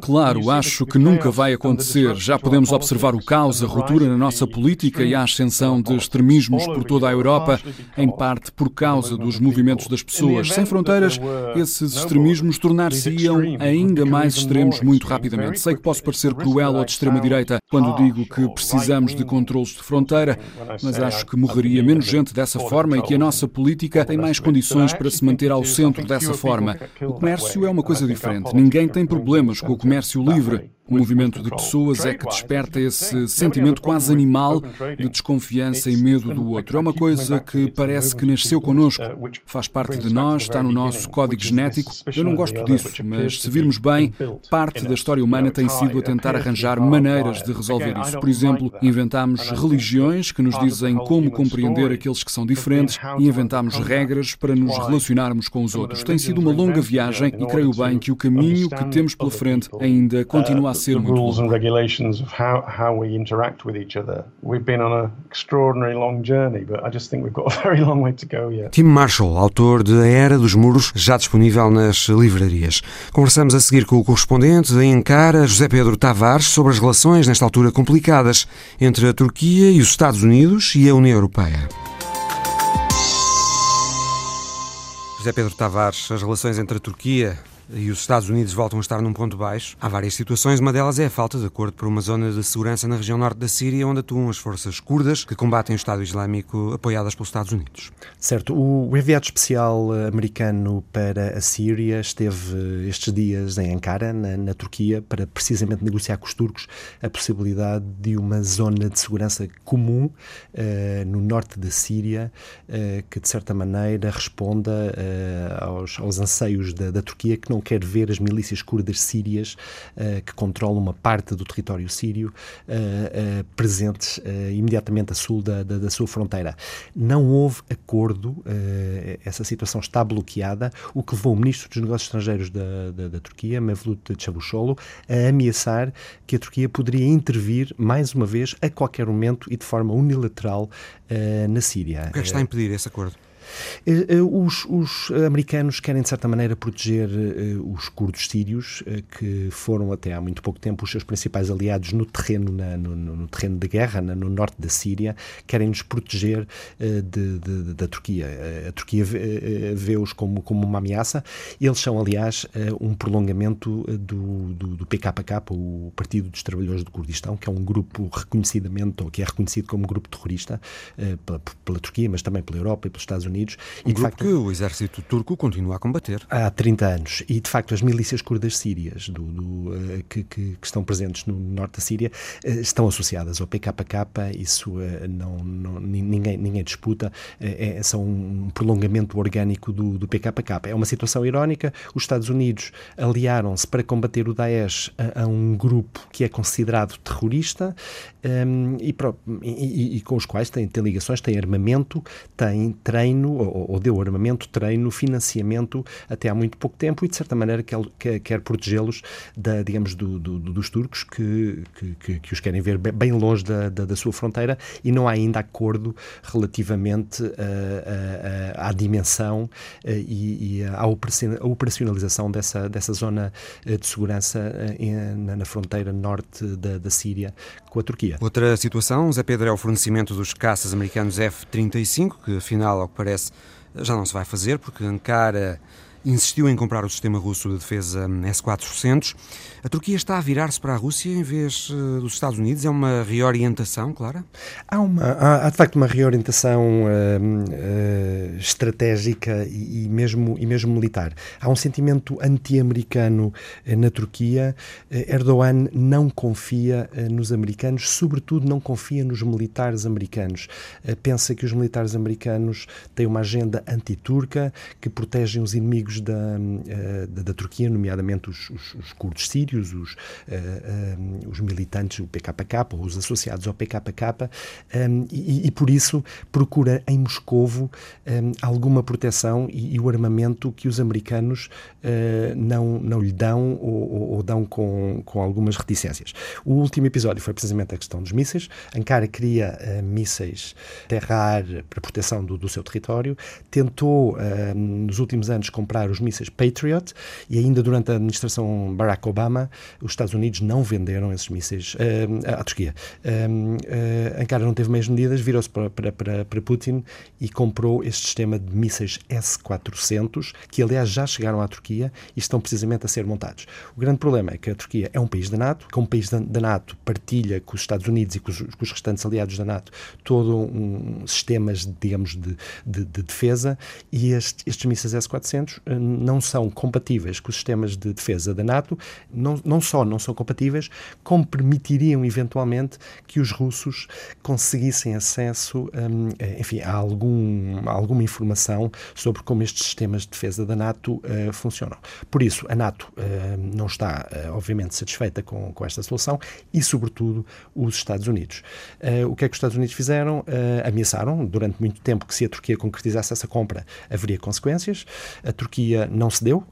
Claro, acho que nunca vai acontecer. Já podemos observar o caos, a ruptura na nossa política e a ascensão de extremismos por toda a Europa, em parte por causa dos movimentos das pessoas. Sem fronteiras, esses extremismos extremismos tornar-se-iam ainda mais extremos muito rapidamente. Sei que posso parecer cruel ou de extrema-direita quando digo que precisamos de controles de fronteira, mas acho que morreria menos gente dessa forma e que a nossa política tem mais condições para se manter ao centro dessa forma. O comércio é uma coisa diferente. Ninguém tem problemas com o comércio livre. O movimento de pessoas é que desperta esse sentimento quase animal de desconfiança e medo do outro. É uma coisa que parece que nasceu connosco, faz parte de nós, está no nosso código genético. Eu não gosto disso, mas se virmos bem, parte da história humana tem sido a tentar arranjar maneiras de resolver isso. Por exemplo, inventámos religiões que nos dizem como compreender aqueles que são diferentes e inventámos regras para nos relacionarmos com os outros. Tem sido uma longa viagem e creio bem que o caminho que temos pela frente ainda continua a ser muito longo. Tim Marshall, autor de A Era dos Muros, já disponível nas livrarias. Conversamos a seguir com o correspondente em Ankara, José Pedro Tavares, sobre as relações nesta altura complicadas entre a Turquia e os Estados Unidos e a União Europeia. José Pedro Tavares, as relações entre a Turquia e os Estados Unidos voltam a estar num ponto baixo. Há várias situações, uma delas é a falta de acordo por uma zona de segurança na região norte da Síria, onde atuam as forças curdas que combatem o Estado Islâmico apoiadas pelos Estados Unidos. Certo. O enviado especial americano para a Síria esteve estes dias em Ankara, na, na Turquia, para precisamente negociar com os turcos a possibilidade de uma zona de segurança comum uh, no norte da Síria, uh, que de certa maneira responda uh, aos, aos anseios da, da Turquia, que não não quer ver as milícias curdas sírias uh, que controlam uma parte do território sírio uh, presentes imediatamente a sul da, da, da, sua fronteira. Não houve acordo, essa situação está bloqueada, o que levou o ministro dos Negócios Estrangeiros da, da, da Turquia, Mevlut Çavuşoğlu, a ameaçar que a Turquia poderia intervir mais uma vez a qualquer momento e de forma unilateral na Síria. O que é que está a impedir esse acordo? Os, os, americanos querem, de certa maneira, proteger os curdos sírios, que foram até há muito pouco tempo os seus principais aliados no terreno, na, no, no, terreno de guerra, na, no norte da Síria, querem-nos proteger de, de, da Turquia. A Turquia vê-os como, como uma ameaça. Eles são, aliás, um prolongamento do, do, do PKK, o Partido dos Trabalhadores do Kurdistão, que é um grupo reconhecidamente, ou que é reconhecido como grupo terrorista pela, pela, Turquia, mas também pela Europa e pelos Estados Unidos. Um e, grupo facto, que o exército turco continua a combater. Há 30 anos. E, de facto, as milícias curdas sírias do, do uh, que, que, que, estão presentes no norte da Síria uh, estão associadas ao PKK, isso não, não, ninguém, ninguém disputa, é, são um prolongamento orgânico do, do PKK. É uma situação irónica, os Estados Unidos aliaram-se para combater o Daesh a, a um grupo que é considerado terrorista um, e, e, e, com os quais tem, tem ligações, tem armamento, tem treino, ou, ou, deu armamento, treino, financiamento até há muito pouco tempo e, de certa maneira, quer, quer, quer protegê-los, da, digamos, do, do, dos turcos que, que, que, os querem ver bem longe da, da, da, sua fronteira e não há ainda acordo relativamente à, dimensão e, e à operacionalização dessa, dessa zona de segurança na, na fronteira norte da, da Síria com a Turquia. Outra situação, Zé Pedro, é o fornecimento dos caças americanos F-35, que afinal, ao que parece, já não se vai fazer, porque Ankara insistiu em comprar o sistema russo de defesa S-400. A Turquia está a virar-se para a Rússia em vez uh, dos Estados Unidos? É uma reorientação, Clara? Há, uma, há, há de facto uma reorientação uh, uh, estratégica e, e, mesmo, e mesmo militar. Há um sentimento anti-americano na Turquia. Erdogan não confia nos americanos, sobretudo não confia nos militares americanos. pensa que os militares americanos têm uma agenda anti-turca, que protegem os inimigos da, da, da Turquia, nomeadamente os, os, os curdos sírios os, eh, eh, os militantes do PKK, ou os associados ao PKK, e, e, por isso procura em Moscovo um, alguma proteção e, e, o armamento que os americanos não, não lhe dão ou, ou, dão com, com algumas reticências. O último episódio foi precisamente a questão dos mísseis. Ankara queria mísseis terra-ar para proteção do, do, seu território, tentou nos últimos anos comprar os mísseis Patriot e ainda durante a administração Barack Obama os Estados Unidos não venderam esses mísseis uh, à Turquia. Uh, Ankara não teve meias medidas, virou-se para, para, para, Putin e comprou este sistema de mísseis S-400, que aliás já chegaram à Turquia e estão precisamente a ser montados. O grande problema é que a Turquia é um país da NATO, como país da, da NATO partilha com os Estados Unidos e com os, com os restantes aliados da NATO todo um sistemas, digamos, de, de, de defesa e este, estes mísseis S-400 não são compatíveis com os sistemas de defesa da NATO, não, não só não são compatíveis, como permitiriam eventualmente que os russos conseguissem acesso um, enfim, a, algum, a alguma informação sobre como estes sistemas de defesa da NATO uh, funcionam. Por isso, a NATO uh, não está, uh, obviamente, satisfeita com, com esta solução e, sobretudo, os Estados Unidos. o que é que os Estados Unidos fizeram? ameaçaram durante muito tempo que se a Turquia concretizasse essa compra haveria consequências. A Turquia não cedeu,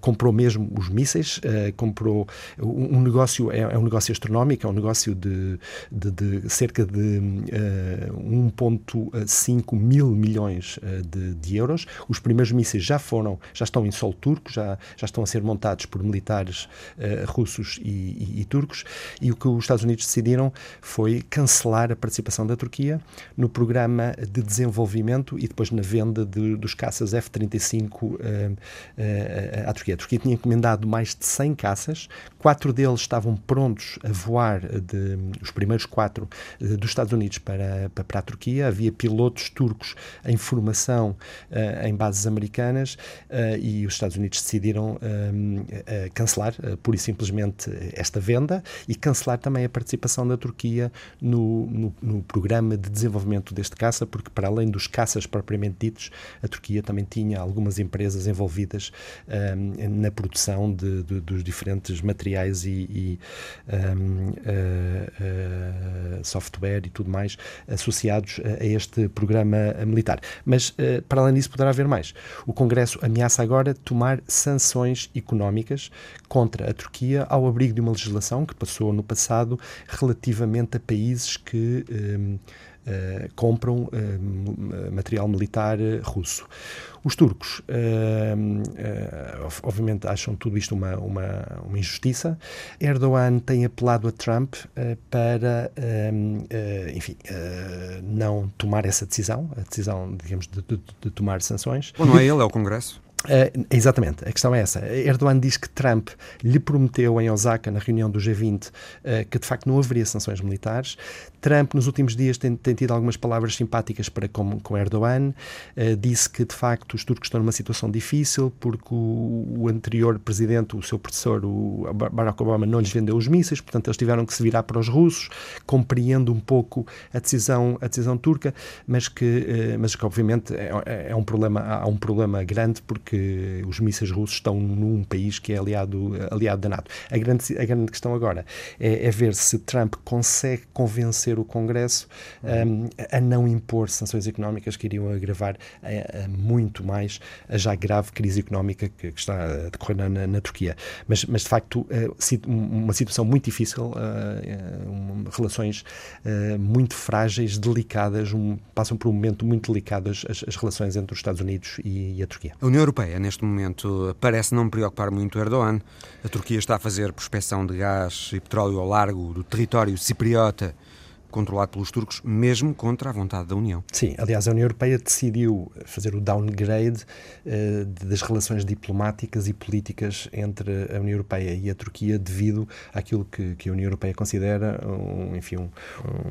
comprou mesmo os mísseis, comprou um negócio, é, é, um negócio astronómico, é um negócio de, de, de cerca de uh, eh, 1,5 mil milhões uh, de, de, euros. Os primeiros mísseis já foram, já estão em solo turco, já, já estão a ser montados por militares uh, russos e, e, e, turcos, e o que os Estados Unidos decidiram foi cancelar a participação da Turquia no programa de desenvolvimento e depois na venda de, dos caças F-35 à Turquia. A Turquia tinha encomendado mais de 100 caças, Quatro deles estavam prontos a voar, de, os primeiros quatro, eh, dos Estados Unidos para, para, a Turquia. Havia pilotos turcos em formação em bases americanas e os Estados Unidos decidiram cancelar, pura e simplesmente, esta venda e cancelar também a participação da Turquia no, no, no programa de desenvolvimento deste caça, porque para além dos caças propriamente ditos, a Turquia também tinha algumas empresas envolvidas na produção de, de, dos diferentes materiais e, e um, uh, uh, software e tudo mais associados a, este programa militar. Mas, uh, para além disso, poderá haver mais. O Congresso ameaça agora tomar sanções económicas contra a Turquia ao abrigo de uma legislação que passou no passado relativamente a países que. Um, compram material militar russo. Os turcos, obviamente, acham tudo isto uma, uma, uma, injustiça. Erdogan tem apelado a Trump para, enfim, não tomar essa decisão, a decisão, digamos, de, de, de tomar sanções. Bom, não é ele, é o Congresso. Uh, exatamente, a questão é essa. Erdogan diz que Trump lhe prometeu em Osaka, na reunião do G20, uh, que de facto não haveria sanções militares. Trump, nos últimos dias, tem, tem tido algumas palavras simpáticas para com, com Erdogan. Uh, disse que de facto os turcos estão numa situação difícil porque o, o, anterior presidente, o seu predecessor, o Barack Obama, não lhes vendeu os mísseis, portanto eles tiveram que se virar para os russos. Compreendo um pouco a decisão, a decisão turca, mas que, mas que obviamente é, é, é um problema, há um problema grande porque que os mísseis russos estão num país que é aliado, aliado da NATO. A grande, a grande questão agora é, é ver se Trump consegue convencer o Congresso um, a não impor sanções económicas que iriam agravar a, a muito mais a já grave crise económica que, que está a decorrer na, na, Turquia. Mas, mas de facto, uh, uma situação muito difícil, relações muito frágeis, delicadas, um, passam por um momento muito delicado as, as relações entre os Estados Unidos e, e a Turquia. A União Europeia neste momento, parece não preocupar muito Erdogan. A Turquia está a fazer prospecção de gás e petróleo ao largo do território cipriota controlado pelos turcos, mesmo contra a vontade da União. Sim, aliás, a União Europeia decidiu fazer o downgrade uh, das relações diplomáticas e políticas entre a União Europeia e a Turquia devido àquilo que, que a União Europeia considera um, enfim, um,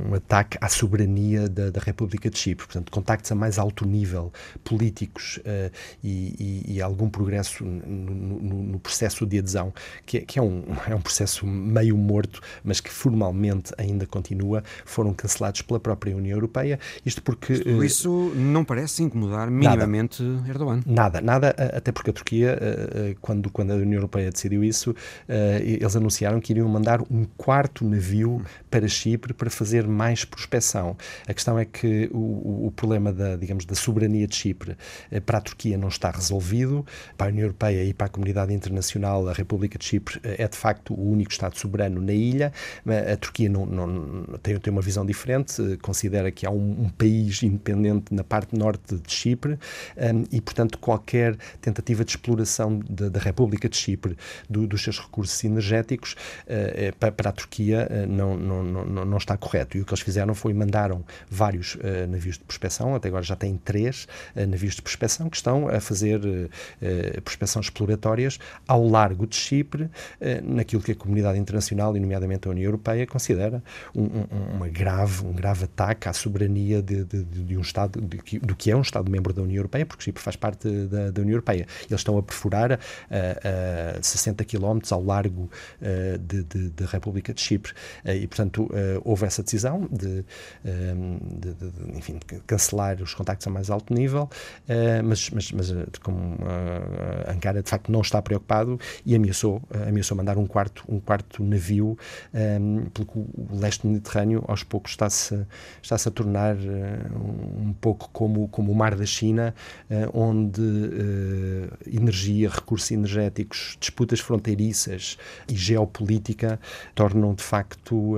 um ataque à soberania da, da, República de Chipre. Portanto, contactos a mais alto nível, políticos uh, e, e, e, algum progresso no, no, no, processo de adesão, que, é, que é, um, é um processo meio morto, mas que formalmente ainda continua, foram cancelados pela própria União Europeia. Isto porque. Isto, isso não parece incomodar minimamente nada, Erdogan. Nada, nada, até porque a Turquia, eh, eh, quando, quando a União Europeia decidiu isso, eh, eles anunciaram que iriam mandar um quarto navio para Chipre para fazer mais prospecção. A questão é que o, o problema da, digamos, da soberania de Chipre para a Turquia não está resolvido. Para a União Europeia e para a comunidade internacional, a República de Chipre é de facto o único Estado soberano na ilha. A Turquia não, não tem, tem uma visão diferente, considera que há um, um país independente na parte norte de Chipre um, e, portanto, qualquer tentativa de exploração de, da República de Chipre do, dos seus recursos energéticos uh, para, para, a Turquia uh, não, não, não, não, está correto. E o que eles fizeram foi mandaram vários uh, navios de prospecção, até agora já têm três navios de prospecção que estão a fazer uh, exploratórias ao largo de Chipre, naquilo que a comunidade internacional, e nomeadamente a União Europeia, considera um, um, uma grave, um grave ataque à soberania de, de, de um Estado, de, do que é um Estado-membro da União Europeia, porque Chipre faz parte da, da União Europeia. Eles estão a perfurar a, a 60 quilómetros ao largo da República de Chipre. e, portanto, houve essa decisão de, enfim, cancelar os contactos a mais alto nível, mas, mas, mas como Ankara, de facto, não está preocupado e ameaçou, ameaçou mandar um quarto, um quarto navio pelo leste mediterrâneo aos poucos está-se está a tornar uh, um pouco como, como o mar da China, uh, onde uh, energia, recursos energéticos, disputas fronteiriças e geopolítica tornam de facto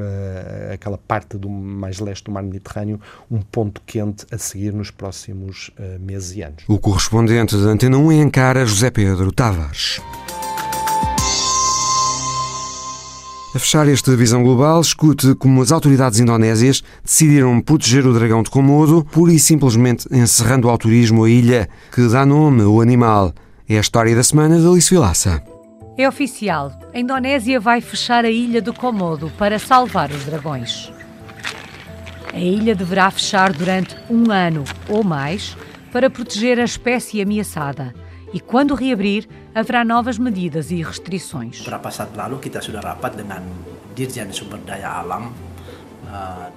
aquela parte do mais leste do mar Mediterrâneo um ponto quente a seguir nos próximos meses e anos. O correspondente da Antena 1 em Ankara, José Pedro Tavares. A fechar esta visão global, escute como as autoridades indonésias decidiram proteger o dragão de Komodo, pura e simplesmente encerrando ao turismo a ilha que dá nome ao animal. É a história da semana de Alice Vilaça. É oficial. A Indonésia vai fechar a ilha do Komodo para salvar os dragões. A ilha deverá fechar durante um ano ou mais para proteger a espécie ameaçada e quando reabrir, haverá novas medidas e restrições. Ah,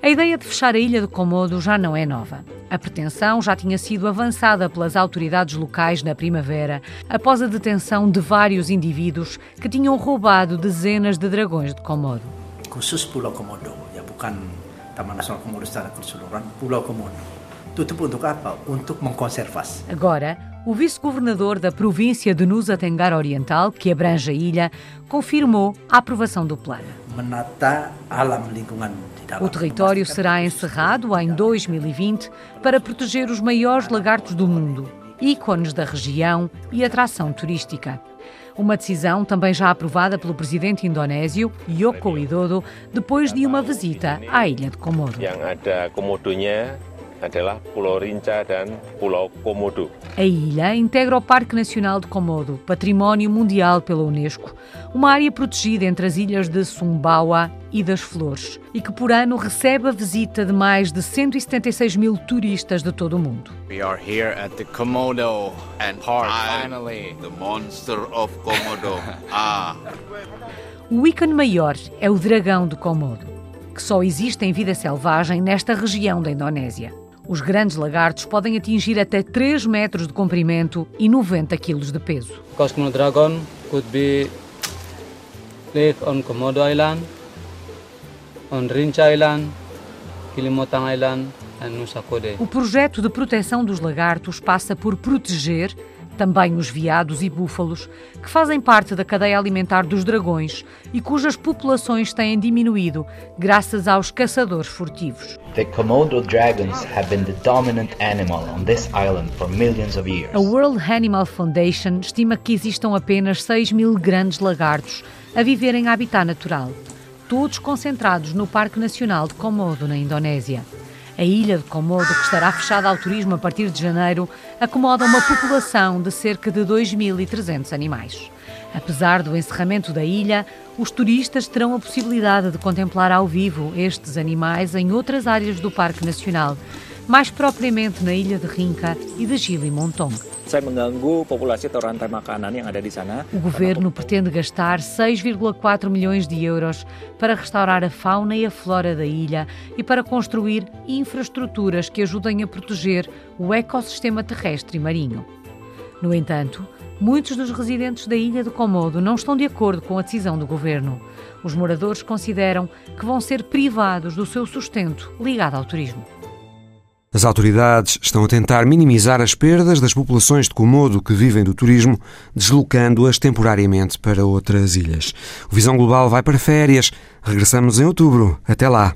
a ideia de fechar a ilha de Komodo já não é nova. A pretensão já tinha sido avançada pelas autoridades locais na primavera, após a detenção de vários indivíduos que tinham roubado dezenas de dragões de Komodo. Khusus Pulau Komodo, ya bukan Taman Nasional Komodo secara keseluruhan, Pulau Komodo. Tutup untuk apa? Untuk mengkonservasi. Agora, o vice-governador da província de Nusa Tenggara Oriental, que abrange a ilha, confirmou a aprovação do plano. O território será encerrado em 2020 para proteger os maiores lagartos do mundo, ícones da região e atração turística. Uma decisão também já aprovada pelo presidente indonésio, Joko Widodo, depois de uma visita à ilha de Komodo adalah Pulau Rinca dan Pulau Komodo. A ilha integra o Parque Nacional de Komodo, património mundial pela Unesco, uma área protegida entre as ilhas de Sumbawa e das Flores, e que por ano recebe a visita de mais de 176 mil turistas de todo o mundo. We are here at the Komodo and park, finally. The monster of Komodo. Ah. O ícone maior é o dragão de Komodo, que só existe em vida selvagem nesta região da Indonésia. Os grandes lagartos podem atingir até 3 metros de comprimento e 90 quilos de peso. Cosmo Dragon could be live on Komodo Island, on Rincha Island, Kilimotang Island. O projeto de proteção dos lagartos passa por proteger também os veados e búfalos, que fazem parte da cadeia alimentar dos dragões e cujas populações têm diminuído graças aos caçadores furtivos. The Komodo dragons have been the dominant animal on this island for millions of years. A World Animal Foundation estima que existam apenas 6 mil grandes lagartos a viver em habitat natural, todos concentrados no Parque Nacional de Komodo, na Indonésia. A ilha de Komodo, que estará fechada ao turismo a partir de janeiro, acomoda uma população de cerca de 2.300 animais. Apesar do encerramento da ilha, os turistas terão a possibilidade de contemplar ao vivo estes animais em outras áreas do Parque Nacional, mais propriamente na ilha de Rinca e de Gili-Montong. O governo pretende gastar 6,4 milhões de euros para restaurar a fauna e a flora da ilha e para construir infraestruturas que ajudem a proteger o ecossistema terrestre e marinho. No entanto, muitos dos residentes da ilha de Komodo não estão de acordo com a decisão do governo. Os moradores consideram que vão ser privados do seu sustento ligado ao turismo. As autoridades estão a tentar minimizar as perdas das populações de Komodo que vivem do turismo, deslocando-as temporariamente para outras ilhas. O Visão Global vai para férias. Regressamos em outubro. Até lá.